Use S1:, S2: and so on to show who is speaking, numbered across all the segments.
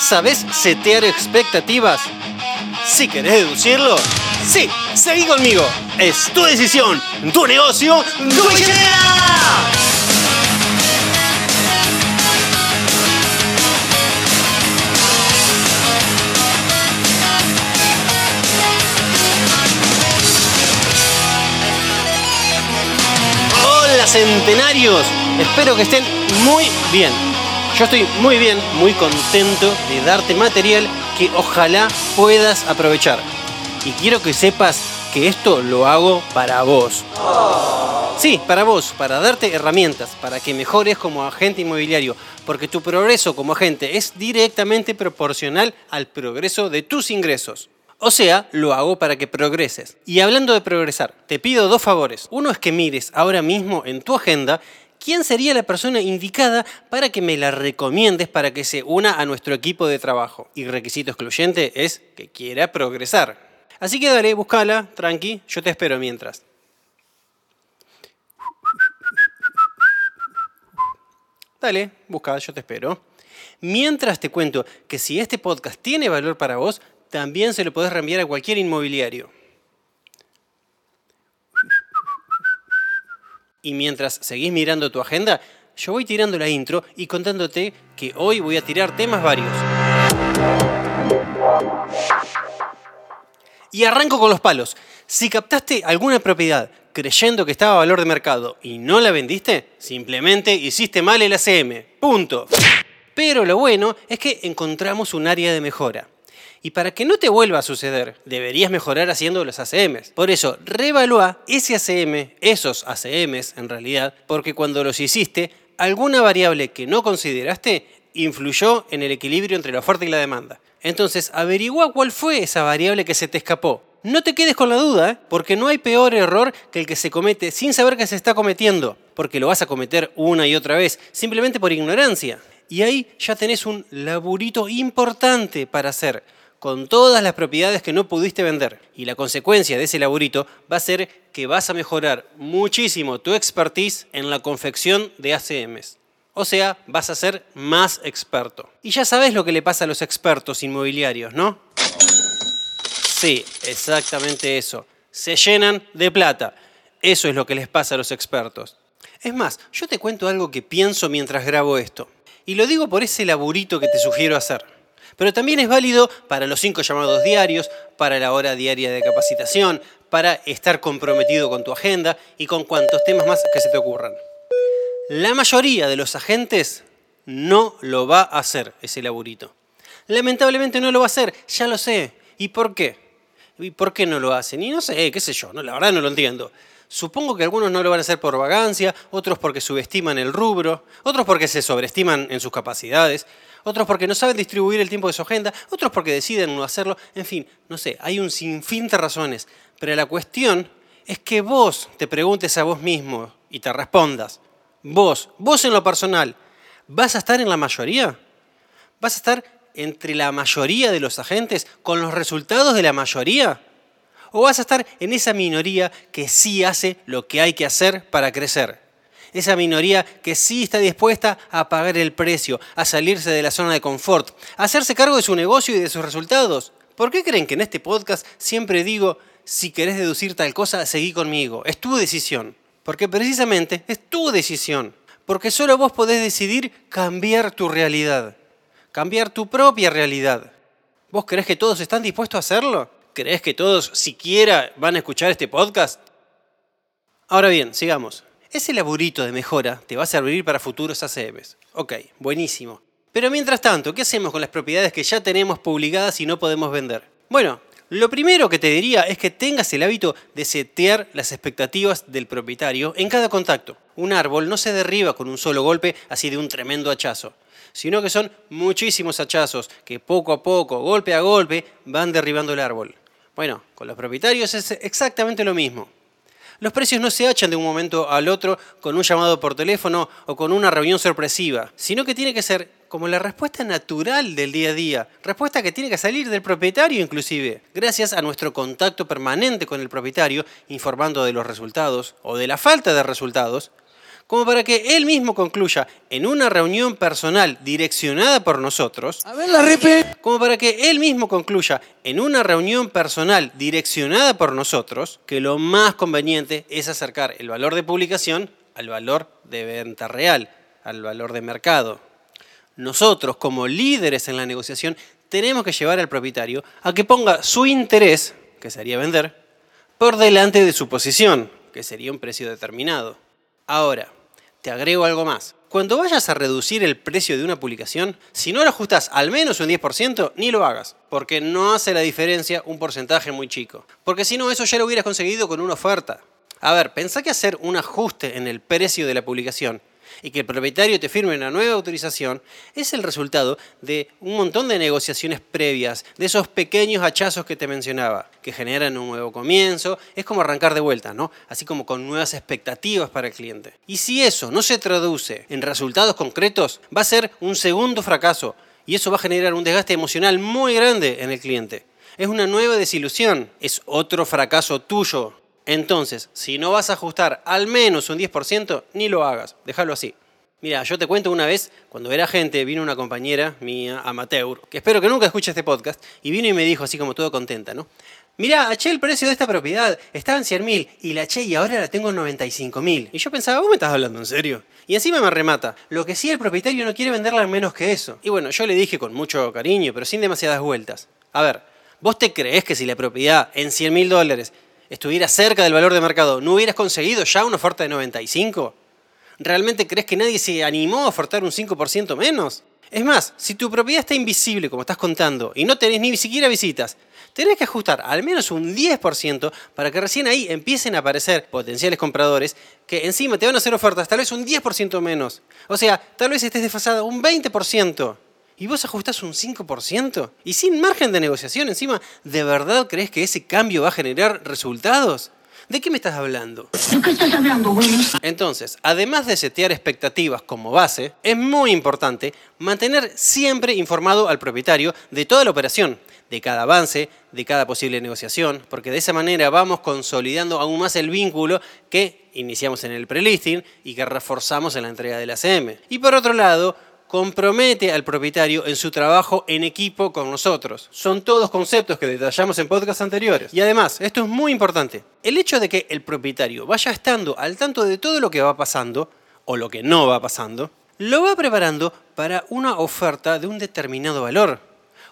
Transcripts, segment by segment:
S1: ¿Sabes setear expectativas? Si querés deducirlo, sí, seguí conmigo. Es tu decisión, tu negocio, tu billetera. Hola centenarios, espero que estén muy bien. Yo estoy muy bien, muy contento de darte material que ojalá puedas aprovechar. Y quiero que sepas que esto lo hago para vos. Sí, para vos, para darte herramientas, para que mejores como agente inmobiliario, porque tu progreso como agente es directamente proporcional al progreso de tus ingresos. O sea, lo hago para que progreses. Y hablando de progresar, te pido dos favores. Uno es que mires ahora mismo en tu agenda quién sería la persona indicada para que me la recomiendes para que se una a nuestro equipo de trabajo. Y requisito excluyente es que quiera progresar. Así que dale, búscala, tranqui, yo te espero mientras. Dale, busca, yo te espero. Mientras te cuento que si este podcast tiene valor para vos, también se lo podés reenviar a cualquier inmobiliario. Y mientras seguís mirando tu agenda, yo voy tirando la intro y contándote que hoy voy a tirar temas varios. Y arranco con los palos. Si captaste alguna propiedad creyendo que estaba a valor de mercado y no la vendiste, simplemente hiciste mal el ACM. Punto. Pero lo bueno es que encontramos un área de mejora. Y para que no te vuelva a suceder, deberías mejorar haciendo los ACMs. Por eso, reevalúa ese ACM, esos ACMs en realidad, porque cuando los hiciste, alguna variable que no consideraste influyó en el equilibrio entre la oferta y la demanda. Entonces, averigua cuál fue esa variable que se te escapó. No te quedes con la duda, ¿eh? porque no hay peor error que el que se comete sin saber que se está cometiendo, porque lo vas a cometer una y otra vez, simplemente por ignorancia. Y ahí ya tenés un laburito importante para hacer con todas las propiedades que no pudiste vender. Y la consecuencia de ese laburito va a ser que vas a mejorar muchísimo tu expertise en la confección de ACMs. O sea, vas a ser más experto. Y ya sabes lo que le pasa a los expertos inmobiliarios, ¿no? Sí, exactamente eso. Se llenan de plata. Eso es lo que les pasa a los expertos. Es más, yo te cuento algo que pienso mientras grabo esto. Y lo digo por ese laburito que te sugiero hacer pero también es válido para los cinco llamados diarios, para la hora diaria de capacitación, para estar comprometido con tu agenda y con cuantos temas más que se te ocurran. La mayoría de los agentes no lo va a hacer ese laburito. Lamentablemente no lo va a hacer, ya lo sé. ¿Y por qué? ¿Y por qué no lo hacen? Y no sé, qué sé yo, no, la verdad no lo entiendo. Supongo que algunos no lo van a hacer por vagancia, otros porque subestiman el rubro, otros porque se sobreestiman en sus capacidades, otros porque no saben distribuir el tiempo de su agenda, otros porque deciden no hacerlo, en fin, no sé, hay un sinfín de razones. Pero la cuestión es que vos te preguntes a vos mismo y te respondas, vos, vos en lo personal, ¿vas a estar en la mayoría? ¿Vas a estar entre la mayoría de los agentes con los resultados de la mayoría? ¿O vas a estar en esa minoría que sí hace lo que hay que hacer para crecer? Esa minoría que sí está dispuesta a pagar el precio, a salirse de la zona de confort, a hacerse cargo de su negocio y de sus resultados. ¿Por qué creen que en este podcast siempre digo, si querés deducir tal cosa, seguí conmigo? Es tu decisión. Porque precisamente es tu decisión. Porque solo vos podés decidir cambiar tu realidad. Cambiar tu propia realidad. ¿Vos crees que todos están dispuestos a hacerlo? ¿Crees que todos siquiera van a escuchar este podcast? Ahora bien, sigamos. Ese laburito de mejora te va a servir para futuros ACMs. Ok, buenísimo. Pero mientras tanto, ¿qué hacemos con las propiedades que ya tenemos publicadas y no podemos vender? Bueno, lo primero que te diría es que tengas el hábito de setear las expectativas del propietario en cada contacto. Un árbol no se derriba con un solo golpe así de un tremendo hachazo, sino que son muchísimos hachazos que poco a poco, golpe a golpe, van derribando el árbol. Bueno, con los propietarios es exactamente lo mismo. Los precios no se hachan de un momento al otro con un llamado por teléfono o con una reunión sorpresiva, sino que tiene que ser como la respuesta natural del día a día, respuesta que tiene que salir del propietario inclusive, gracias a nuestro contacto permanente con el propietario, informando de los resultados o de la falta de resultados, como para que él mismo concluya en una reunión personal direccionada por nosotros,
S2: A ver la repe.
S1: como para que él mismo concluya en una reunión personal direccionada por nosotros, que lo más conveniente es acercar el valor de publicación al valor de venta real, al valor de mercado. Nosotros, como líderes en la negociación, tenemos que llevar al propietario a que ponga su interés, que sería vender, por delante de su posición, que sería un precio determinado. Ahora, te agrego algo más. Cuando vayas a reducir el precio de una publicación, si no lo ajustas al menos un 10%, ni lo hagas, porque no hace la diferencia un porcentaje muy chico. Porque si no, eso ya lo hubieras conseguido con una oferta. A ver, pensá que hacer un ajuste en el precio de la publicación y que el propietario te firme una nueva autorización es el resultado de un montón de negociaciones previas, de esos pequeños hachazos que te mencionaba, que generan un nuevo comienzo, es como arrancar de vuelta, ¿no? Así como con nuevas expectativas para el cliente. Y si eso no se traduce en resultados concretos, va a ser un segundo fracaso y eso va a generar un desgaste emocional muy grande en el cliente. Es una nueva desilusión, es otro fracaso tuyo entonces, si no vas a ajustar al menos un 10%, ni lo hagas, déjalo así. Mira, yo te cuento una vez, cuando era gente, vino una compañera mía, amateur, que espero que nunca escuche este podcast, y vino y me dijo así como todo contenta, ¿no? Mira, eché el precio de esta propiedad, estaba en 100 mil, y la eché y ahora la tengo en 95 mil. Y yo pensaba, ¿vos me estás hablando en serio? Y encima me remata, lo que sí el propietario no quiere venderla en menos que eso. Y bueno, yo le dije con mucho cariño, pero sin demasiadas vueltas. A ver, ¿vos te crees que si la propiedad en 100 mil dólares estuviera cerca del valor de mercado, ¿no hubieras conseguido ya una oferta de 95? ¿Realmente crees que nadie se animó a ofertar un 5% menos? Es más, si tu propiedad está invisible, como estás contando, y no tenés ni siquiera visitas, tenés que ajustar al menos un 10% para que recién ahí empiecen a aparecer potenciales compradores que encima te van a hacer ofertas tal vez un 10% menos. O sea, tal vez estés desfasado un 20% y vos ajustás un 5%, y sin margen de negociación encima, ¿de verdad crees que ese cambio va a generar resultados? ¿De qué me estás hablando?
S3: ¿De qué estás hablando, Willy?
S1: Entonces, además de setear expectativas como base, es muy importante mantener siempre informado al propietario de toda la operación, de cada avance, de cada posible negociación, porque de esa manera vamos consolidando aún más el vínculo que iniciamos en el prelisting y que reforzamos en la entrega del ACM. Y por otro lado, compromete al propietario en su trabajo en equipo con nosotros. Son todos conceptos que detallamos en podcasts anteriores. Y además, esto es muy importante, el hecho de que el propietario vaya estando al tanto de todo lo que va pasando, o lo que no va pasando, lo va preparando para una oferta de un determinado valor,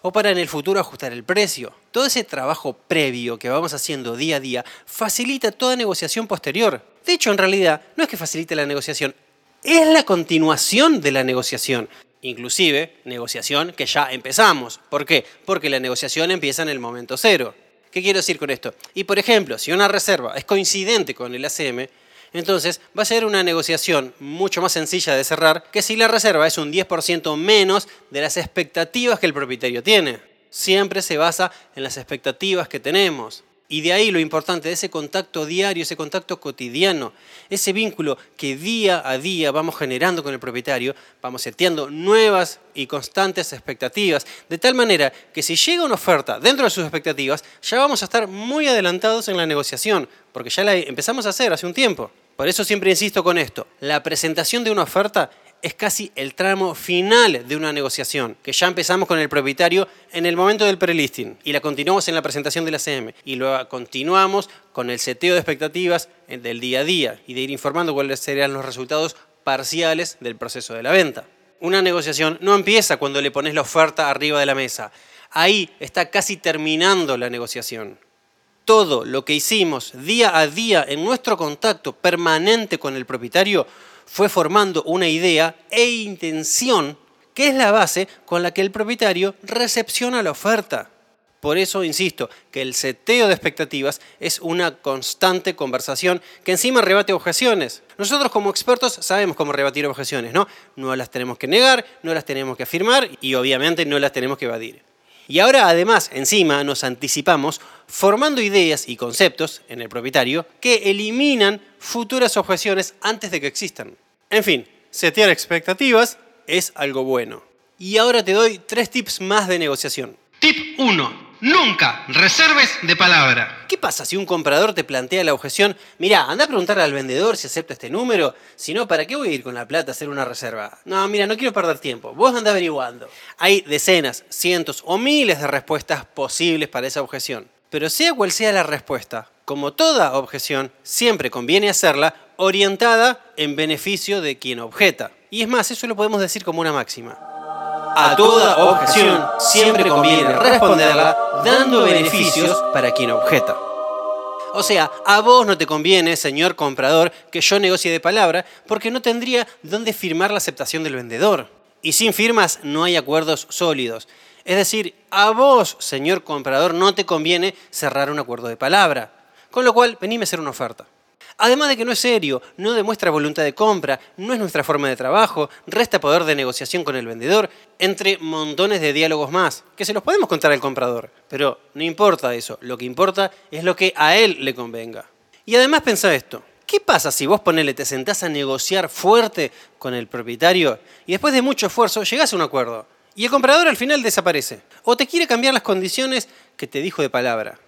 S1: o para en el futuro ajustar el precio. Todo ese trabajo previo que vamos haciendo día a día facilita toda negociación posterior. De hecho, en realidad, no es que facilite la negociación, es la continuación de la negociación. Inclusive, negociación que ya empezamos. ¿Por qué? Porque la negociación empieza en el momento cero. ¿Qué quiero decir con esto? Y por ejemplo, si una reserva es coincidente con el ACM, entonces va a ser una negociación mucho más sencilla de cerrar que si la reserva es un 10% menos de las expectativas que el propietario tiene. Siempre se basa en las expectativas que tenemos. Y de ahí lo importante de ese contacto diario, ese contacto cotidiano, ese vínculo que día a día vamos generando con el propietario, vamos seteando nuevas y constantes expectativas, de tal manera que si llega una oferta dentro de sus expectativas, ya vamos a estar muy adelantados en la negociación, porque ya la empezamos a hacer hace un tiempo. Por eso siempre insisto con esto, la presentación de una oferta es casi el tramo final de una negociación, que ya empezamos con el propietario en el momento del prelisting y la continuamos en la presentación de la CM y luego continuamos con el seteo de expectativas del día a día y de ir informando cuáles serían los resultados parciales del proceso de la venta. Una negociación no empieza cuando le pones la oferta arriba de la mesa. Ahí está casi terminando la negociación. Todo lo que hicimos día a día en nuestro contacto permanente con el propietario fue formando una idea e intención que es la base con la que el propietario recepciona la oferta. Por eso insisto que el seteo de expectativas es una constante conversación que encima rebate objeciones. Nosotros como expertos sabemos cómo rebatir objeciones, ¿no? No las tenemos que negar, no las tenemos que afirmar y obviamente no las tenemos que evadir. Y ahora además, encima, nos anticipamos formando ideas y conceptos en el propietario que eliminan futuras objeciones antes de que existan. En fin, setear expectativas es algo bueno. Y ahora te doy tres tips más de negociación. Tip 1.
S2: Nunca reserves de palabra.
S1: ¿Qué pasa si un comprador te plantea la objeción? Mira, anda a preguntarle al vendedor si acepta este número. Si no, ¿para qué voy a ir con la plata a hacer una reserva? No, mira, no quiero perder tiempo. Vos anda averiguando. Hay decenas, cientos o miles de respuestas posibles para esa objeción. Pero sea cual sea la respuesta, como toda objeción, siempre conviene hacerla orientada en beneficio de quien objeta. Y es más, eso lo podemos decir como una máxima. A toda objeción siempre conviene responderla dando beneficios para quien objeta. O sea, a vos no te conviene, señor comprador, que yo negocie de palabra, porque no tendría dónde firmar la aceptación del vendedor. Y sin firmas no hay acuerdos sólidos. Es decir, a vos, señor comprador, no te conviene cerrar un acuerdo de palabra. Con lo cual, venime a hacer una oferta. Además de que no es serio, no demuestra voluntad de compra, no es nuestra forma de trabajo, resta poder de negociación con el vendedor, entre montones de diálogos más, que se los podemos contar al comprador. Pero no importa eso, lo que importa es lo que a él le convenga. Y además pensa esto, ¿qué pasa si vos ponele, te sentás a negociar fuerte con el propietario y después de mucho esfuerzo llegás a un acuerdo? Y el comprador al final desaparece. O te quiere cambiar las condiciones que te dijo de palabra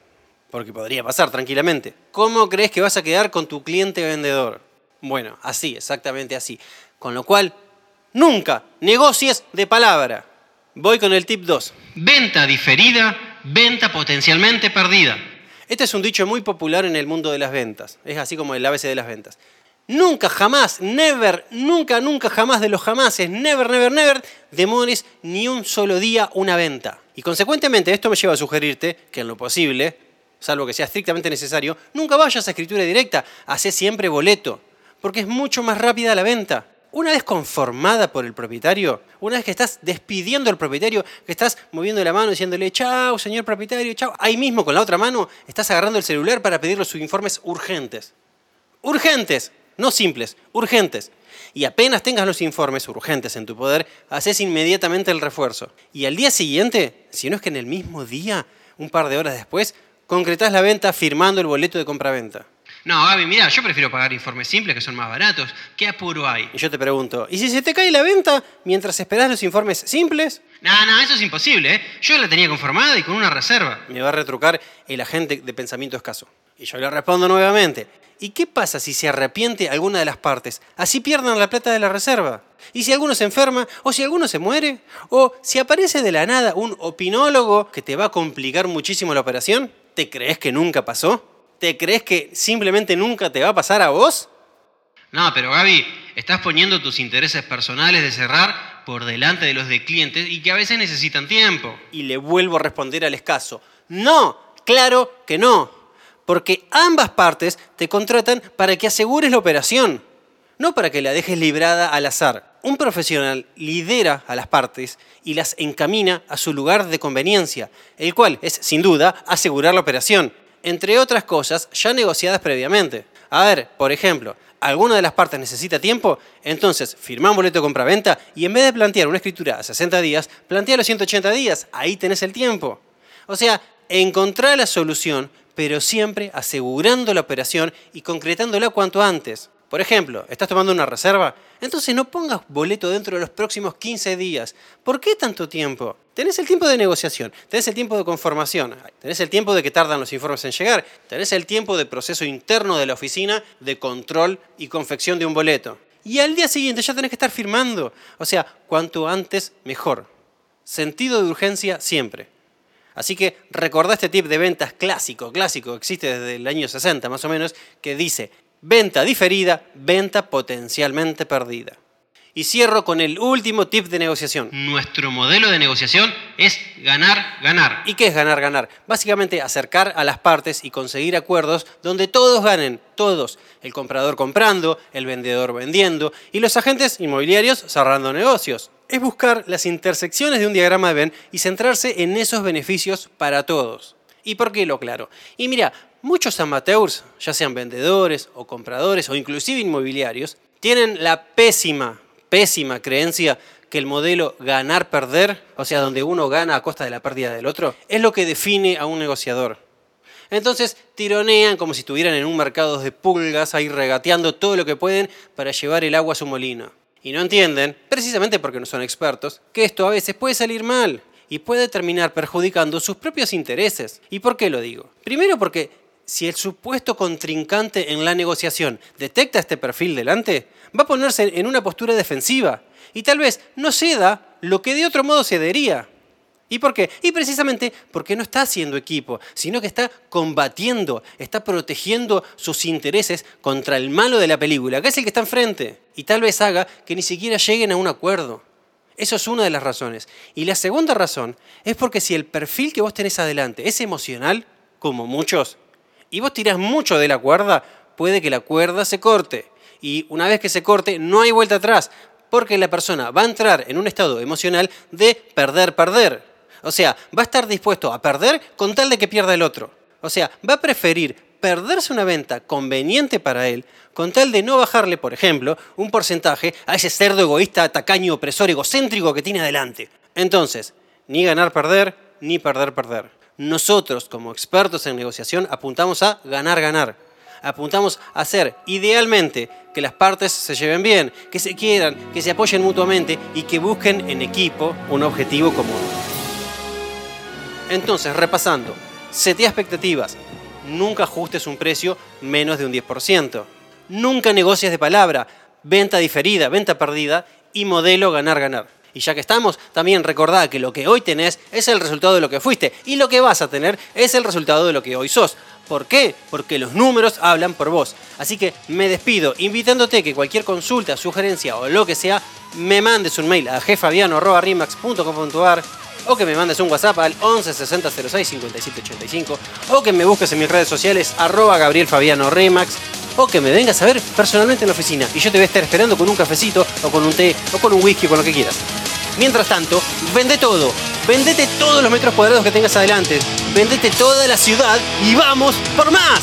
S1: porque podría pasar tranquilamente. ¿Cómo crees que vas a quedar con tu cliente vendedor? Bueno, así, exactamente así. Con lo cual, nunca negocies de palabra. Voy con el tip 2.
S2: Venta diferida, venta potencialmente perdida.
S1: Este es un dicho muy popular en el mundo de las ventas. Es así como el ABC de las ventas. Nunca, jamás, never, nunca, nunca, jamás de los jamases, never, never, never, demores ni un solo día una venta. Y consecuentemente esto me lleva a sugerirte que en lo posible salvo que sea estrictamente necesario, nunca vayas a escritura directa, hace siempre boleto, porque es mucho más rápida la venta. Una vez conformada por el propietario, una vez que estás despidiendo al propietario, que estás moviendo la mano diciéndole, chao, señor propietario, chao, ahí mismo con la otra mano estás agarrando el celular para pedirle sus informes urgentes. Urgentes, no simples, urgentes. Y apenas tengas los informes urgentes en tu poder, haces inmediatamente el refuerzo. Y al día siguiente, si no es que en el mismo día, un par de horas después, concretás la venta firmando el boleto de compra-venta.
S2: No, Gaby, mira, yo prefiero pagar informes simples que son más baratos. ¿Qué apuro hay?
S1: Y yo te pregunto, ¿y si se te cae la venta mientras esperás los informes simples?
S2: No, no, eso es imposible, ¿eh? Yo la tenía conformada y con una reserva.
S1: Me va a retrucar el agente de pensamiento escaso. Y yo le respondo nuevamente. ¿Y qué pasa si se arrepiente alguna de las partes? Así pierdan la plata de la reserva. ¿Y si alguno se enferma? ¿O si alguno se muere? ¿O si aparece de la nada un opinólogo que te va a complicar muchísimo la operación? ¿Te crees que nunca pasó? ¿Te crees que simplemente nunca te va a pasar a vos?
S2: No, pero Gaby, estás poniendo tus intereses personales de cerrar por delante de los de clientes y que a veces necesitan tiempo.
S1: Y le vuelvo a responder al escaso. No, claro que no. Porque ambas partes te contratan para que asegures la operación, no para que la dejes librada al azar un profesional lidera a las partes y las encamina a su lugar de conveniencia, el cual es, sin duda, asegurar la operación, entre otras cosas ya negociadas previamente. A ver, por ejemplo, alguna de las partes necesita tiempo, entonces firma un boleto de compraventa y en vez de plantear una escritura a 60 días, plantea los 180 días, ahí tenés el tiempo. O sea, encontrar la solución, pero siempre asegurando la operación y concretándola cuanto antes. Por ejemplo, ¿estás tomando una reserva? Entonces no pongas boleto dentro de los próximos 15 días. ¿Por qué tanto tiempo? Tenés el tiempo de negociación, tenés el tiempo de conformación, tenés el tiempo de que tardan los informes en llegar, tenés el tiempo de proceso interno de la oficina de control y confección de un boleto. Y al día siguiente ya tenés que estar firmando. O sea, cuanto antes, mejor. Sentido de urgencia siempre. Así que recordá este tip de ventas clásico, clásico, existe desde el año 60 más o menos, que dice, Venta diferida, venta potencialmente perdida. Y cierro con el último tip de negociación.
S2: Nuestro modelo de negociación es ganar, ganar.
S1: ¿Y qué es ganar, ganar? Básicamente acercar a las partes y conseguir acuerdos donde todos ganen, todos. El comprador comprando, el vendedor vendiendo y los agentes inmobiliarios cerrando negocios. Es buscar las intersecciones de un diagrama de Venn y centrarse en esos beneficios para todos. ¿Y por qué lo claro? Y mira, Muchos amateurs, ya sean vendedores o compradores o inclusive inmobiliarios, tienen la pésima, pésima creencia que el modelo ganar-perder, o sea, donde uno gana a costa de la pérdida del otro, es lo que define a un negociador. Entonces tironean como si estuvieran en un mercado de pulgas, ahí regateando todo lo que pueden para llevar el agua a su molino. Y no entienden, precisamente porque no son expertos, que esto a veces puede salir mal y puede terminar perjudicando sus propios intereses. ¿Y por qué lo digo? Primero porque si el supuesto contrincante en la negociación detecta este perfil delante, va a ponerse en una postura defensiva y tal vez no ceda lo que de otro modo cedería. ¿Y por qué? Y precisamente porque no está haciendo equipo, sino que está combatiendo, está protegiendo sus intereses contra el malo de la película, que es el que está enfrente. Y tal vez haga que ni siquiera lleguen a un acuerdo. Eso es una de las razones. Y la segunda razón es porque si el perfil que vos tenés adelante es emocional, como muchos, y vos tirás mucho de la cuerda, puede que la cuerda se corte. Y una vez que se corte, no hay vuelta atrás, porque la persona va a entrar en un estado emocional de perder, perder. O sea, va a estar dispuesto a perder con tal de que pierda el otro. O sea, va a preferir perderse una venta conveniente para él con tal de no bajarle, por ejemplo, un porcentaje a ese cerdo egoísta, tacaño, opresor, egocéntrico que tiene adelante. Entonces, ni ganar, perder, ni perder, perder. Nosotros, como expertos en negociación, apuntamos a ganar, ganar. Apuntamos a hacer, idealmente, que las partes se lleven bien, que se quieran, que se apoyen mutuamente y que busquen en equipo un objetivo común. Entonces, repasando, setea expectativas, nunca ajustes un precio menos de un 10%, nunca negocias de palabra, venta diferida, venta perdida y modelo ganar-ganar. Y ya que estamos, también recordá que lo que hoy tenés es el resultado de lo que fuiste y lo que vas a tener es el resultado de lo que hoy sos. ¿Por qué? Porque los números hablan por vos. Así que me despido invitándote que cualquier consulta, sugerencia o lo que sea, me mandes un mail a gfabiano.rimax.com.ar o que me mandes un WhatsApp al 11 60 06 57 85 o que me busques en mis redes sociales arroba Gabriel Fabiano Remax o que me vengas a ver personalmente en la oficina y yo te voy a estar esperando con un cafecito o con un té o con un whisky o con lo que quieras. Mientras tanto, vende todo, vendete todos los metros cuadrados que tengas adelante, vendete toda la ciudad y vamos por más.